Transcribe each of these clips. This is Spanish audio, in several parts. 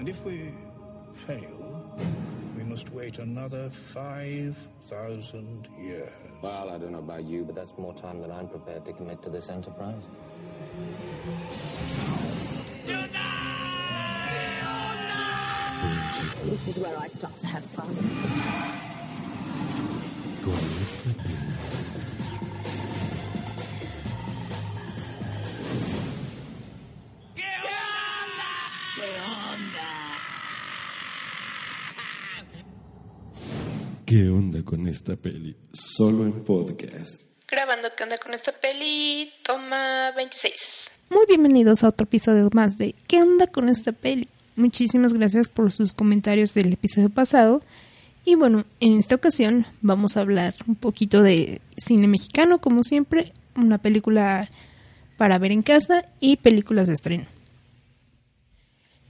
And if we fail, we must wait another 5,000 years. Well, I don't know about you, but that's more time than I'm prepared to commit to this enterprise. This is where I start to have fun. ¿Qué onda con esta peli? Solo en podcast. Grabando qué onda con esta peli, toma 26. Muy bienvenidos a otro episodio más de ¿Qué onda con esta peli? Muchísimas gracias por sus comentarios del episodio pasado. Y bueno, en esta ocasión vamos a hablar un poquito de cine mexicano, como siempre, una película para ver en casa y películas de estreno.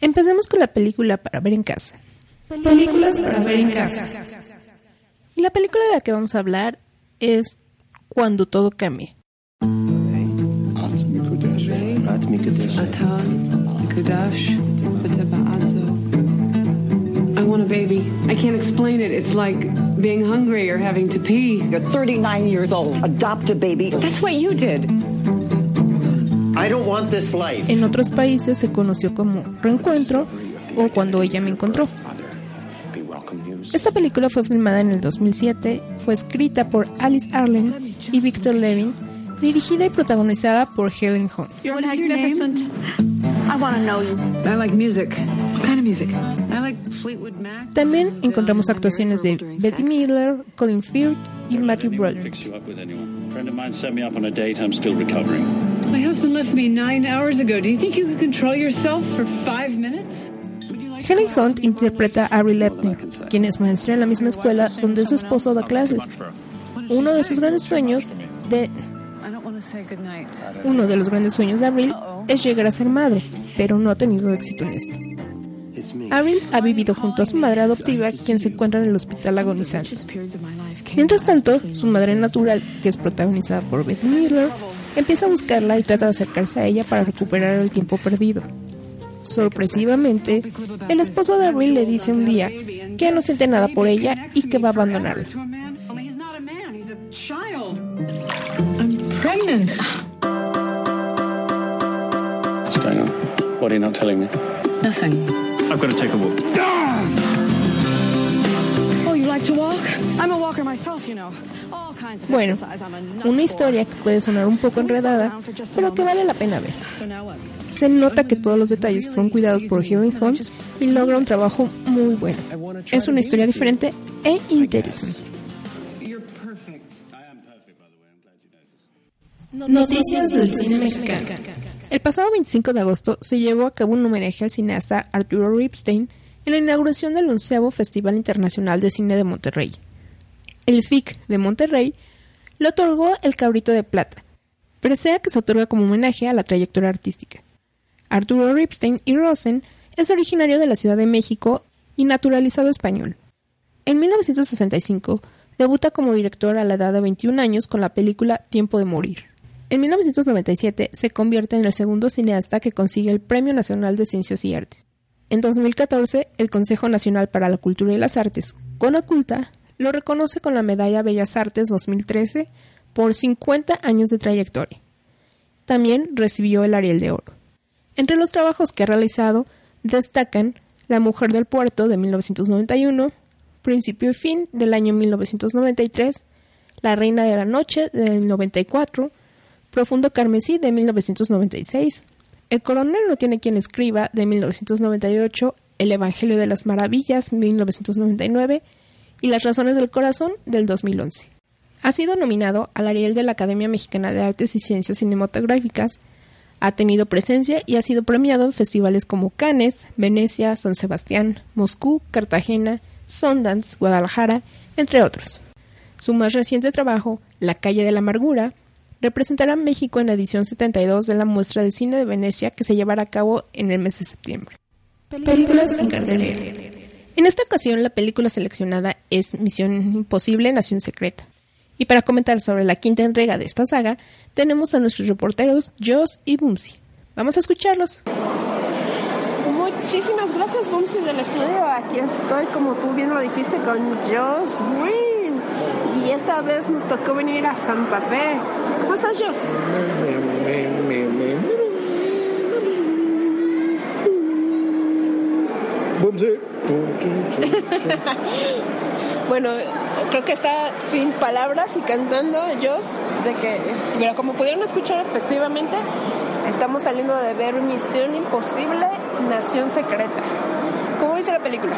Empecemos con la película para ver en casa. Películas para ver en casa. Y la película de la que vamos a hablar es Cuando todo cambie. I want a baby. I can't explain it. It's like being hungry or having to pee. You're 39 years old. Adopt a baby. That's what you did. I don't want this life. En otros países se conoció como Reencuentro o Cuando ella me encontró. Esta película fue filmada en el 2007, fue escrita por Alice Arlen y Victor Levin, dirigida y protagonizada por Helen Hunt. You're magnificent. I want to know you. I like music. What kind of music? I like Fleetwood Mac. También encontramos actuaciones de Betty Midler, Colin Firth y Matthew Broderick. Helen Hunt interpreta a Ari Lepner, quien es maestra en la misma escuela donde su esposo da clases. Uno de sus grandes sueños de uno de los grandes sueños de Avril es llegar a ser madre, pero no ha tenido éxito en esto. Avril ha vivido junto a su madre adoptiva, quien se encuentra en el hospital agonizante. Mientras tanto, su madre natural, que es protagonizada por Beth Midler, empieza a buscarla y trata de acercarse a ella para recuperar el tiempo perdido. Sorpresivamente, el esposo de Avril le dice un día que no siente nada por ella y que va a abandonarla. to a man. Only he's not a man. He's a child. I'm pregnant. What's going on? What are you not telling me? Nothing. I've got to take a walk. Bueno, una historia que puede sonar un poco enredada, pero que vale la pena ver. So now what? Se nota que todos los detalles fueron cuidados por Helen Hunt y logra un trabajo muy bueno. Es una historia diferente e interesante. Noticias del cine mexicano. El pasado 25 de agosto se llevó a cabo un homenaje al cineasta Arturo Ripstein en la inauguración del onceavo Festival Internacional de Cine de Monterrey. El FIC de Monterrey le otorgó el Cabrito de Plata, presea que se otorga como homenaje a la trayectoria artística. Arturo Ripstein y Rosen es originario de la Ciudad de México y naturalizado español. En 1965 debuta como director a la edad de 21 años con la película Tiempo de Morir. En 1997 se convierte en el segundo cineasta que consigue el Premio Nacional de Ciencias y Artes. En 2014, el Consejo Nacional para la Cultura y las Artes, Conaculta, lo reconoce con la Medalla Bellas Artes 2013 por 50 años de trayectoria. También recibió el Ariel de Oro. Entre los trabajos que ha realizado destacan La Mujer del Puerto de 1991, Principio y Fin del año 1993, La Reina de la Noche del 94, Profundo Carmesí de 1996, El Coronel no tiene quien escriba de 1998, El Evangelio de las Maravillas 1999 y Las Razones del Corazón del 2011. Ha sido nominado al Ariel de la Academia Mexicana de Artes y Ciencias Cinematográficas, Ha tenido presencia y ha sido premiado en festivales como Cannes, Venecia, San Sebastián, Moscú, Cartagena, Sundance, Guadalajara, entre otros. Su más reciente trabajo, La calle de la amargura, representará a México en la edición 72 de la muestra de cine de Venecia que se llevará a cabo en el mes de septiembre. Películas en cartelera. En esta ocasión la película seleccionada es Misión Imposible, Nación Secreta. Y para comentar sobre la quinta entrega de esta saga, tenemos a nuestros reporteros Joss y Bumsy. Vamos a escucharlos. Muchísimas gracias, Bumsy del estudio. Aquí estoy, como tú bien lo dijiste, con Joss Green. Y esta vez nos tocó venir a Santa Fe. ¿Cómo estás? Bumsy. bueno, creo que está sin palabras y cantando Joss, de que, pero como pudieron escuchar efectivamente, estamos saliendo de ver Misión Imposible, Nación Secreta. ¿Cómo viste la película?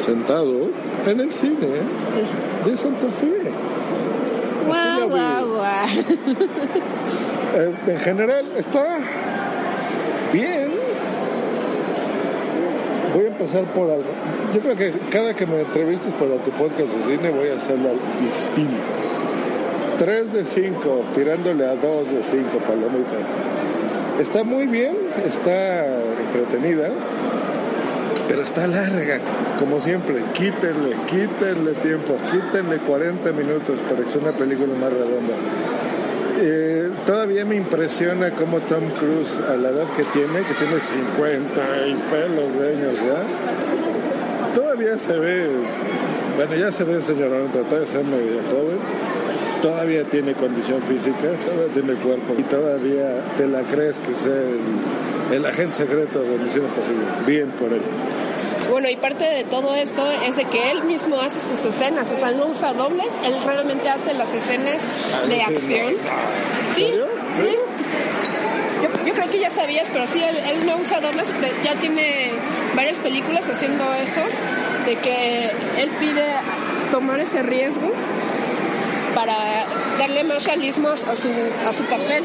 Sentado en el cine de Santa Fe. Guau, guau, guau. En general está bien. Voy a empezar por algo. Yo creo que cada que me entrevistes para tu podcast de cine voy a hacerlo distinto. 3 de 5, tirándole a 2 de 5 palomitas. Está muy bien, está entretenida, pero está larga, como siempre. Quítenle, quítenle tiempo, quítenle 40 minutos para que sea una película más redonda. Eh, todavía me impresiona cómo Tom Cruise, a la edad que tiene, que tiene 50 y pelos de años ya, todavía se ve, bueno, ya se ve señorón, pero todavía se ve medio joven. Todavía tiene condición física, todavía tiene cuerpo y todavía te la crees que sea el, el agente secreto de Misión Imposible. Bien por él. Bueno, y parte de todo eso es de que él mismo hace sus escenas, o sea, él no usa dobles, él realmente hace las escenas de acción. Sí, sí. Yo, yo creo que ya sabías, pero sí, él, él no usa dobles, ya tiene varias películas haciendo eso, de que él pide tomar ese riesgo para darle más realismo a su, a su papel.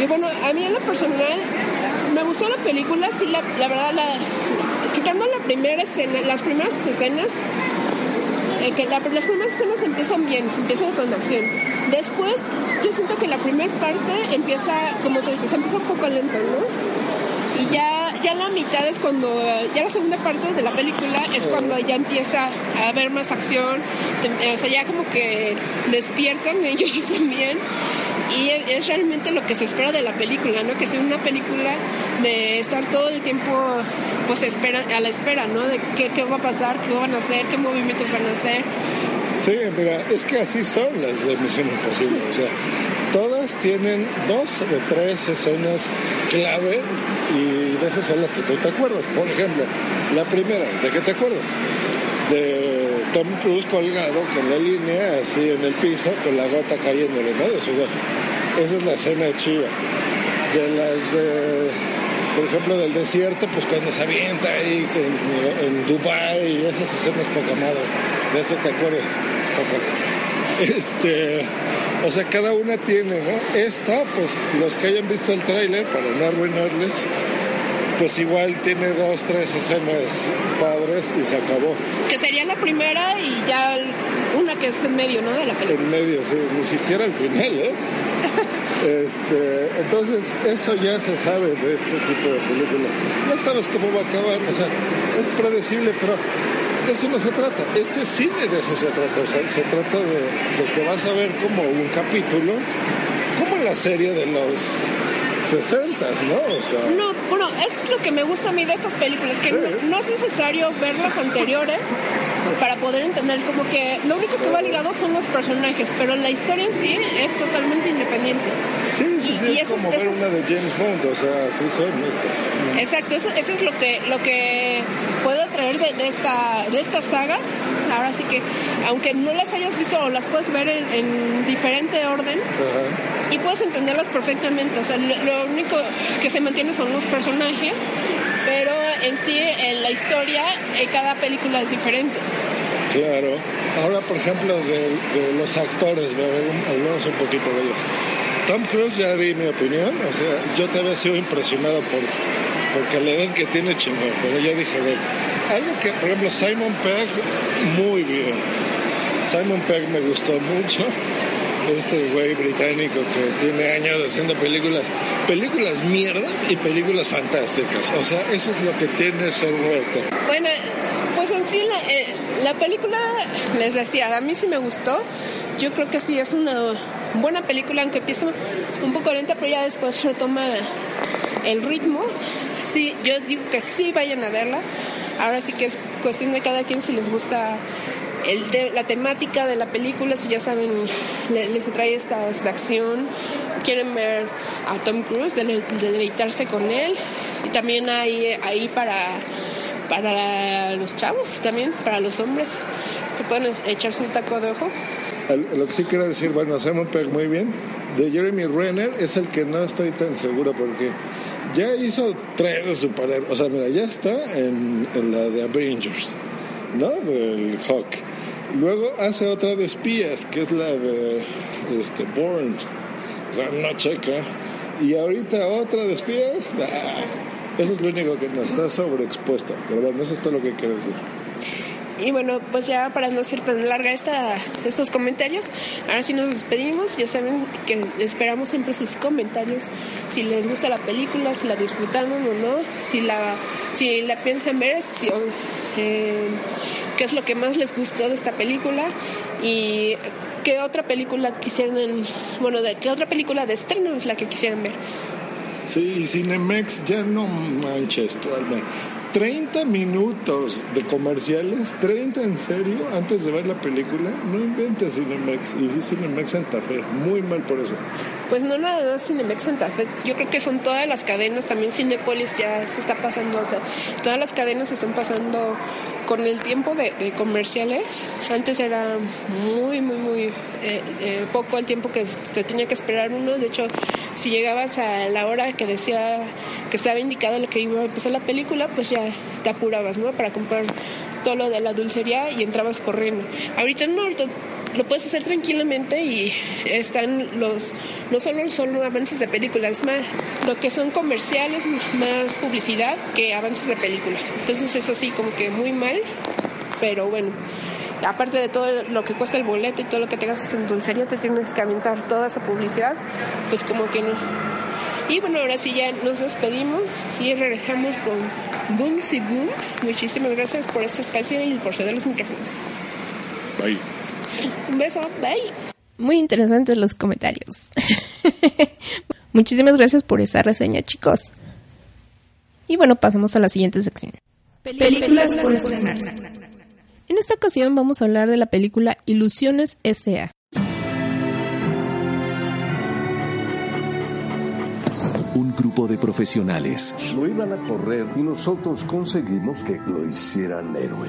Y bueno, a mí en lo personal me gustó la película, sí, la, la verdad, la, quitando la primera escena, las primeras escenas, eh, que la, las primeras escenas empiezan bien, empiezan con acción. Después, yo siento que la primera parte empieza, como tú dices, empieza un poco lento, ¿no? Y ya, ya la mitad es cuando, ya la segunda parte de la película es cuando ya empieza a haber más acción, te- o sea, ya como que despiertan ellos también. Y es, es realmente lo que se espera de la película, ¿no? Que sea una película de estar todo el tiempo, pues, espera, a la espera, ¿no? De qué, qué va a pasar, qué van a hacer, qué movimientos van a hacer. Sí, mira, es que así son las de Misión Imposible. O sea, tienen dos o tres escenas clave y de esas son las que tú te acuerdas. Por ejemplo, la primera, ¿de qué te acuerdas? De Tom Cruise colgado con la línea así en el piso, con la gota cayéndole, ¿no? De sudor. Esa es la escena chiva. De las de, por ejemplo, del desierto, pues cuando se avienta ahí en, en Dubai y esas escenas poca madre. De eso te acuerdas. Este, o sea, cada una tiene, ¿no? Esta, pues los que hayan visto el tráiler, para no arruinarles, pues igual tiene dos, tres escenas padres y se acabó. Que sería la primera y ya una que es en medio, ¿no? De la película. En medio, sí, ni siquiera al final, ¿eh? Este, entonces, eso ya se sabe de este tipo de películas. No sabes cómo va a acabar, o sea, es predecible, pero de eso no se trata. Este cine de eso se trata, o sea, se trata de, de que vas a ver como un capítulo, como la serie de los 60, ¿no? O sea, No, bueno, es lo que me gusta a mí de estas películas, que no, no es necesario ver las anteriores para poder entender como que lo único que va ligado son los personajes, pero la historia en sí es totalmente independiente. Sí, sí, sí, y eso como ver eso una de James Bond, o sea, así son estos. Exacto, eso, eso es lo que lo que puedo traer de, de esta de esta saga. Ahora sí que, aunque no las hayas visto o las puedes ver en, en diferente orden Ajá. y puedes entenderlas perfectamente. O sea, lo, lo único que se mantiene son los personajes, pero en sí en la historia eh, cada película es diferente. Claro. Ahora, por ejemplo, de, de los actores, hablamos un poquito de ellos. Tom Cruise ya di mi opinión, o sea, yo te había sido impresionado por porque la edad que tiene chingón, pero ya dije de él. Algo que, por ejemplo, Simon Pegg, muy bien. Simon Pegg me gustó mucho. Este güey británico que tiene años haciendo películas, películas mierdas y películas fantásticas. O sea, eso es lo que tiene ser actor. Bueno, pues en sí la, eh, la película, les decía, a mí sí me gustó. Yo creo que sí es una buena película, aunque empieza un poco lenta, pero ya después retoma el ritmo. Sí, yo digo que sí vayan a verla. Ahora sí que es cuestión de cada quien si les gusta la temática de la película, si ya saben, le- les atrae esta, acción, quieren ver a Tom Cruise, dele- de deleitarse con él. Y también hay ahí para, para los chavos, también para los hombres. Se pueden echarse un taco de ojo. Lo que sí quiero decir, bueno, Simon Pegg muy bien. De Jeremy Renner es el que no estoy tan seguro porque ya hizo tres de superhéroes. O sea, mira, ya está en, en la de Avengers, ¿no? Del Hawk. Luego hace otra de espías, que es la de este, Bourne. O sea, no checa. Y ahorita otra de espías. ah, eso es lo único que no está sobreexpuesto. Pero bueno, eso es todo lo que quiero decir. Y bueno, pues ya para no ser tan larga esta, estos comentarios, ahora sí nos despedimos. Ya saben que esperamos siempre sus comentarios. Si les gusta la película, si la disfrutaron o no, si la, si la piensan ver, si, eh, qué es lo que más les gustó de esta película y qué otra película quisieran, bueno, de qué otra película de estreno es la que quisieran ver. Sí, Cinemex ya no manches, tú. 30 minutos de comerciales, 30 en serio, antes de ver la película. No inventes Cinemex. Y sí, Cinemex Santa Fe. Muy mal por eso. Pues no nada más Cinemex Santa Fe, yo creo que son todas las cadenas, también Cinepolis ya se está pasando, o sea, todas las cadenas se están pasando con el tiempo de, de comerciales. Antes era muy, muy, muy eh, eh, poco el tiempo que te tenía que esperar uno. De hecho, si llegabas a la hora que decía que estaba indicado lo que iba a empezar la película, pues ya te apurabas, ¿no? Para comprar todo lo de la dulcería y entrabas corriendo. Ahorita no, lo puedes hacer tranquilamente y están los no solo son avances de películas más lo que son comerciales más publicidad que avances de película entonces es así como que muy mal pero bueno aparte de todo lo que cuesta el boleto y todo lo que te gastas en dulcería te tienes que aventar toda esa publicidad pues como que no y bueno, ahora sí ya nos despedimos y regresamos con Boom Si Boom. Muchísimas gracias por este espacio y por ceder los micrófonos. Bye. Un beso, bye. Muy interesantes los comentarios. Muchísimas gracias por esa reseña, chicos. Y bueno, pasamos a la siguiente sección. Películas por estrenarse. En esta ocasión vamos a hablar de la película Ilusiones S.A. Un grupo de profesionales Lo iban a correr y nosotros conseguimos que lo hicieran héroe.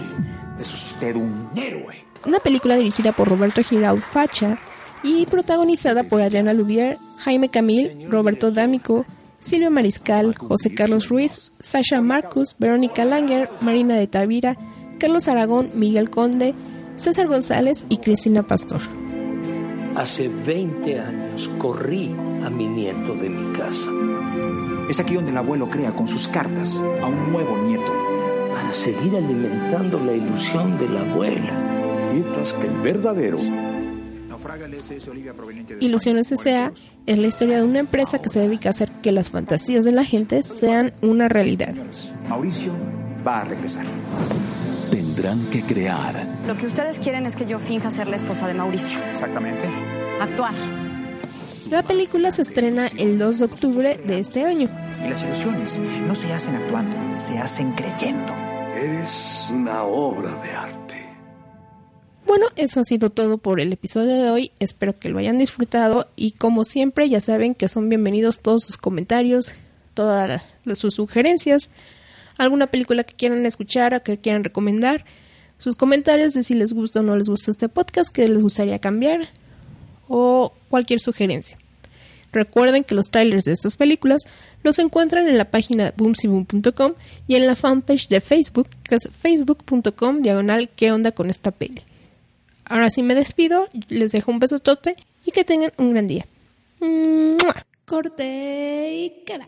Es usted un héroe. Una película dirigida por Roberto Giraud Facha y protagonizada por Adriana Lubier, Jaime Camil, Roberto D'Amico, Silvia Mariscal, José Carlos Ruiz, Sasha Marcus, Verónica Langer, Marina de Tavira, Carlos Aragón, Miguel Conde, César González y Cristina Pastor. Hace 20 años corrí a mi nieto de mi casa. Es aquí donde el abuelo crea con sus cartas a un nuevo nieto. Para seguir alimentando la ilusión de la abuela. Mientras que el verdadero Ilusiones S.A. es la historia de una empresa que se dedica a hacer que las fantasías de la gente sean una realidad. Mauricio va a regresar. tendrán que crear Lo que ustedes quieren es que yo finja ser la esposa de Mauricio. Exactamente. Actuar. La película se estrena el 2 de octubre de este año. Y las ilusiones no se hacen actuando, se hacen creyendo. Eres una obra de arte. Bueno, eso ha sido todo por el episodio de hoy. Espero que lo hayan disfrutado y como siempre ya saben que son bienvenidos todos sus comentarios, todas sus sugerencias, alguna película que quieran escuchar o que quieran recomendar, sus comentarios de si les gusta o no les gusta este podcast, que les gustaría cambiar o cualquier sugerencia. Recuerden que los trailers de estas películas los encuentran en la página boomsyboom.com y en la fanpage de Facebook, que es facebook.com diagonal qué onda con esta peli. Ahora sí me despido, les dejo un besotote y que tengan un gran día. Corte y queda.